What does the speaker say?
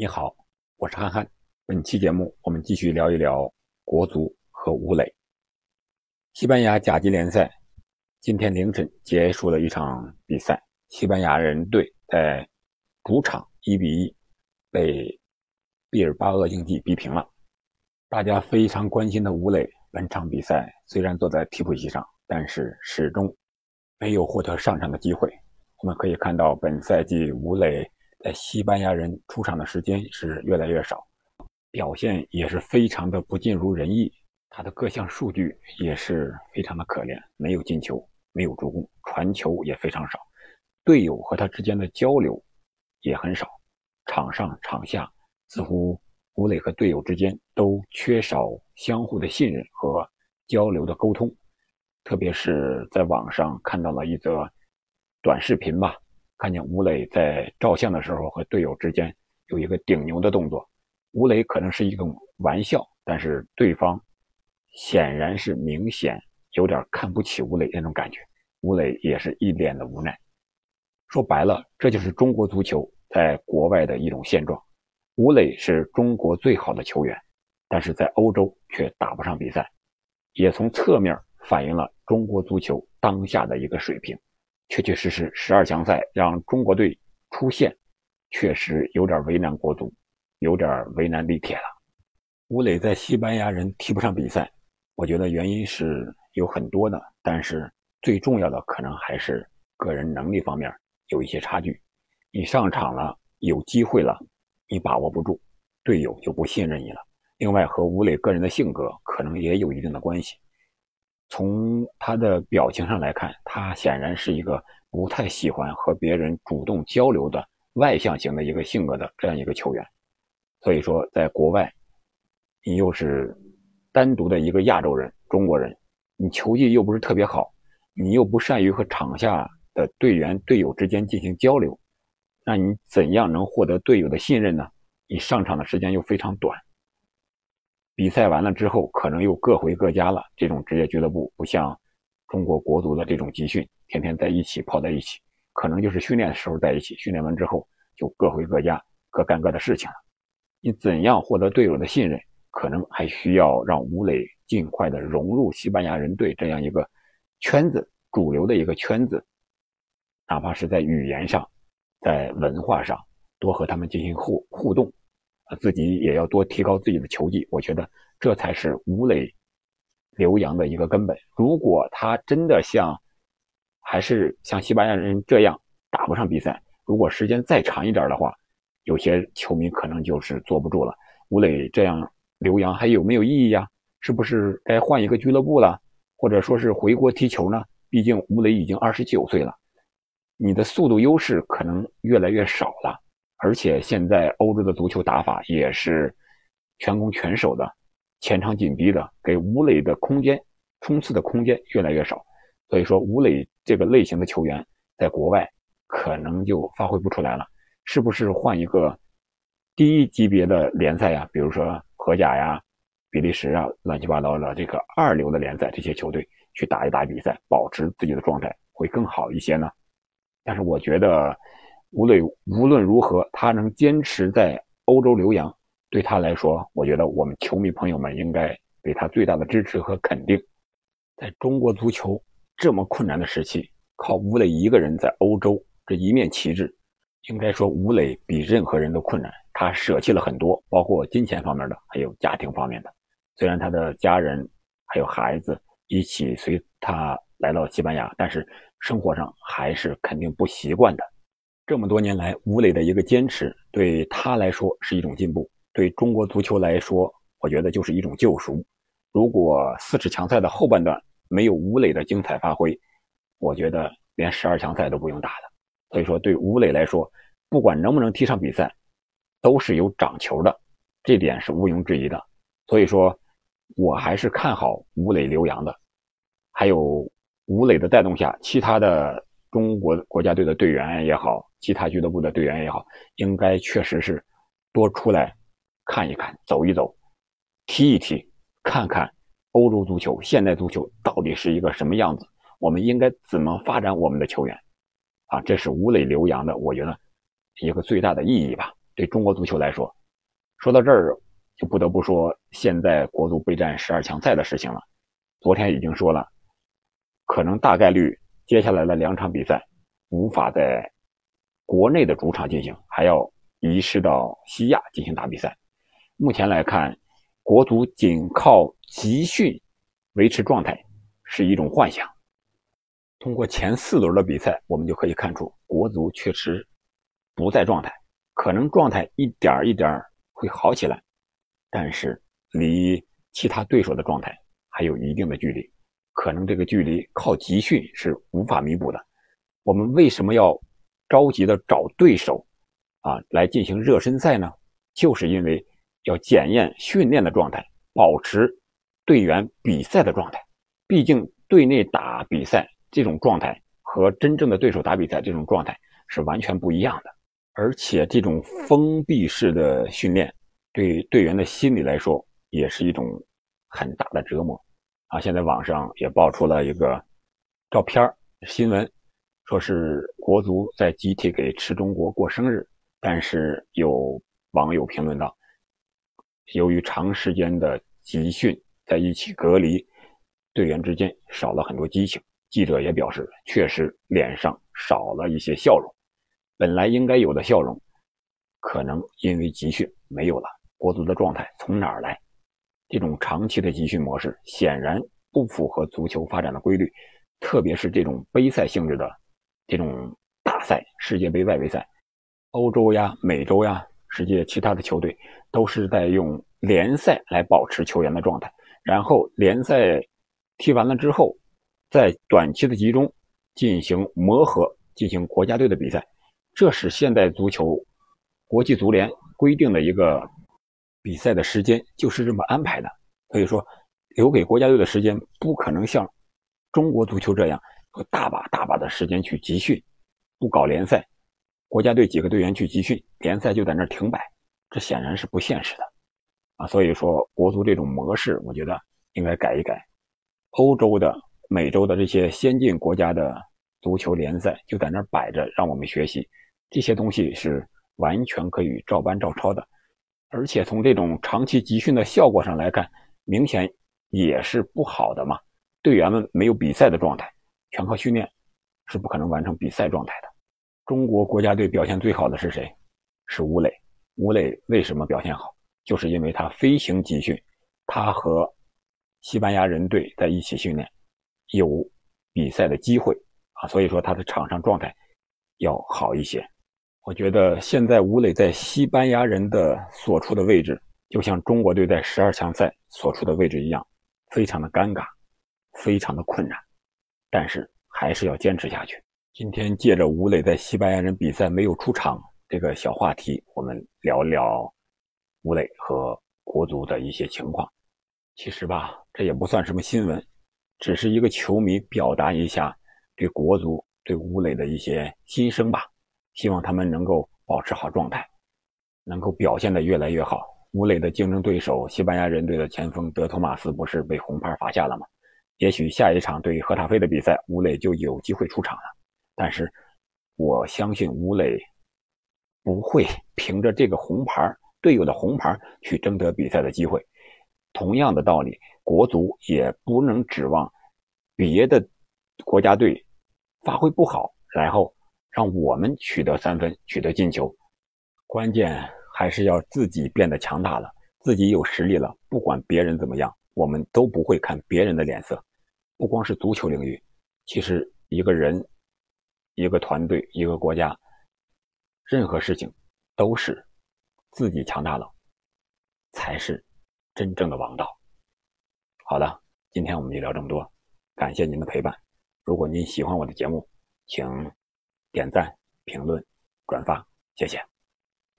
你好，我是憨憨。本期节目我们继续聊一聊国足和吴磊。西班牙甲级联赛今天凌晨结束了一场比赛，西班牙人队在主场一比一被毕尔巴鄂竞技逼平了。大家非常关心的吴磊，本场比赛虽然坐在替补席上，但是始终没有获得上场的机会。我们可以看到，本赛季吴磊。在西班牙人出场的时间是越来越少，表现也是非常的不尽如人意。他的各项数据也是非常的可怜，没有进球，没有助攻，传球也非常少，队友和他之间的交流也很少。场上场下似乎吴磊和队友之间都缺少相互的信任和交流的沟通，特别是在网上看到了一则短视频吧。看见吴磊在照相的时候和队友之间有一个顶牛的动作，吴磊可能是一种玩笑，但是对方显然是明显有点看不起吴磊那种感觉。吴磊也是一脸的无奈。说白了，这就是中国足球在国外的一种现状。吴磊是中国最好的球员，但是在欧洲却打不上比赛，也从侧面反映了中国足球当下的一个水平。确确实实，十二强赛让中国队出线，确实有点为难国足，有点为难李铁了。吴磊在西班牙人踢不上比赛，我觉得原因是有很多的，但是最重要的可能还是个人能力方面有一些差距。你上场了，有机会了，你把握不住，队友就不信任你了。另外，和吴磊个人的性格可能也有一定的关系。从他的表情上来看，他显然是一个不太喜欢和别人主动交流的外向型的一个性格的这样一个球员。所以说，在国外，你又是单独的一个亚洲人、中国人，你球技又不是特别好，你又不善于和场下的队员、队友之间进行交流，那你怎样能获得队友的信任呢？你上场的时间又非常短。比赛完了之后，可能又各回各家了。这种职业俱乐部不像中国国足的这种集训，天天在一起泡在一起，可能就是训练的时候在一起，训练完之后就各回各家，各干各的事情了。你怎样获得队友的信任，可能还需要让吴磊尽快的融入西班牙人队这样一个圈子，主流的一个圈子，哪怕是在语言上，在文化上，多和他们进行互互动。自己也要多提高自己的球技，我觉得这才是吴磊留洋的一个根本。如果他真的像还是像西班牙人这样打不上比赛，如果时间再长一点的话，有些球迷可能就是坐不住了。吴磊这样留洋还有没有意义呀？是不是该换一个俱乐部了，或者说是回国踢球呢？毕竟吴磊已经二十九岁了，你的速度优势可能越来越少了。而且现在欧洲的足球打法也是全攻全守的，前场紧逼的，给吴磊的空间冲刺的空间越来越少。所以说，吴磊这个类型的球员在国外可能就发挥不出来了。是不是换一个低级别的联赛呀？比如说荷甲呀、比利时啊，乱七八糟的这个二流的联赛，这些球队去打一打比赛，保持自己的状态会更好一些呢？但是我觉得。吴磊无论如何，他能坚持在欧洲留洋，对他来说，我觉得我们球迷朋友们应该给他最大的支持和肯定。在中国足球这么困难的时期，靠吴磊一个人在欧洲这一面旗帜，应该说吴磊比任何人都困难。他舍弃了很多，包括金钱方面的，还有家庭方面的。虽然他的家人还有孩子一起随他来到西班牙，但是生活上还是肯定不习惯的。这么多年来，吴磊的一个坚持，对他来说是一种进步，对中国足球来说，我觉得就是一种救赎。如果四十强赛的后半段没有吴磊的精彩发挥，我觉得连十二强赛都不用打了。所以说，对吴磊来说，不管能不能踢上比赛，都是有长球的，这点是毋庸置疑的。所以说，我还是看好吴磊刘洋的。还有吴磊的带动下，其他的。中国国家队的队员也好，其他俱乐部的队员也好，应该确实是多出来看一看、走一走、踢一踢，看看欧洲足球、现代足球到底是一个什么样子。我们应该怎么发展我们的球员？啊，这是吴磊留洋的，我觉得一个最大的意义吧。对中国足球来说，说到这儿就不得不说现在国足备战十二强赛的事情了。昨天已经说了，可能大概率接下来的两场比赛无法在国内的主场进行，还要移师到西亚进行打比赛。目前来看，国足仅靠集训维持状态是一种幻想。通过前四轮的比赛，我们就可以看出国足确实不在状态，可能状态一点一点会好起来，但是离其他对手的状态。还有一定的距离，可能这个距离靠集训是无法弥补的。我们为什么要着急的找对手啊来进行热身赛呢？就是因为要检验训练的状态，保持队员比赛的状态。毕竟队内打比赛这种状态和真正的对手打比赛这种状态是完全不一样的。而且这种封闭式的训练对队员的心理来说也是一种很大的折磨。啊，现在网上也爆出了一个照片新闻，说是国足在集体给吃中国过生日，但是有网友评论道，由于长时间的集训在一起隔离，队员之间少了很多激情。记者也表示，确实脸上少了一些笑容，本来应该有的笑容，可能因为集训没有了。国足的状态从哪儿来？这种长期的集训模式显然不符合足球发展的规律，特别是这种杯赛性质的这种大赛，世界杯、外围赛，欧洲呀、美洲呀，世界其他的球队都是在用联赛来保持球员的状态，然后联赛踢完了之后，在短期的集中进行磨合，进行国家队的比赛，这是现代足球国际足联规定的一个。比赛的时间就是这么安排的，所以说留给国家队的时间不可能像中国足球这样有大把大把的时间去集训，不搞联赛，国家队几个队员去集训，联赛就在那停摆，这显然是不现实的啊！所以说国足这种模式，我觉得应该改一改。欧洲的、美洲的这些先进国家的足球联赛就在那摆着，让我们学习这些东西是完全可以照搬照抄的。而且从这种长期集训的效果上来看，明显也是不好的嘛。队员们没有比赛的状态，全靠训练，是不可能完成比赛状态的。中国国家队表现最好的是谁？是吴磊。吴磊为什么表现好？就是因为他飞行集训，他和西班牙人队在一起训练，有比赛的机会啊，所以说他的场上状态要好一些。我觉得现在吴磊在西班牙人的所处的位置，就像中国队在十二强赛所处的位置一样，非常的尴尬，非常的困难。但是还是要坚持下去。今天借着吴磊在西班牙人比赛没有出场这个小话题，我们聊聊吴磊和国足的一些情况。其实吧，这也不算什么新闻，只是一个球迷表达一下对国足、对吴磊的一些心声吧。希望他们能够保持好状态，能够表现得越来越好。吴磊的竞争对手西班牙人队的前锋德托马斯不是被红牌罚下了吗？也许下一场对赫塔菲的比赛，吴磊就有机会出场了。但是，我相信吴磊不会凭着这个红牌队友的红牌去争得比赛的机会。同样的道理，国足也不能指望别的国家队发挥不好，然后。让我们取得三分，取得进球，关键还是要自己变得强大了，自己有实力了。不管别人怎么样，我们都不会看别人的脸色。不光是足球领域，其实一个人、一个团队、一个国家，任何事情都是自己强大了，才是真正的王道。好的，今天我们就聊这么多，感谢您的陪伴。如果您喜欢我的节目，请。点赞、评论、转发，谢谢。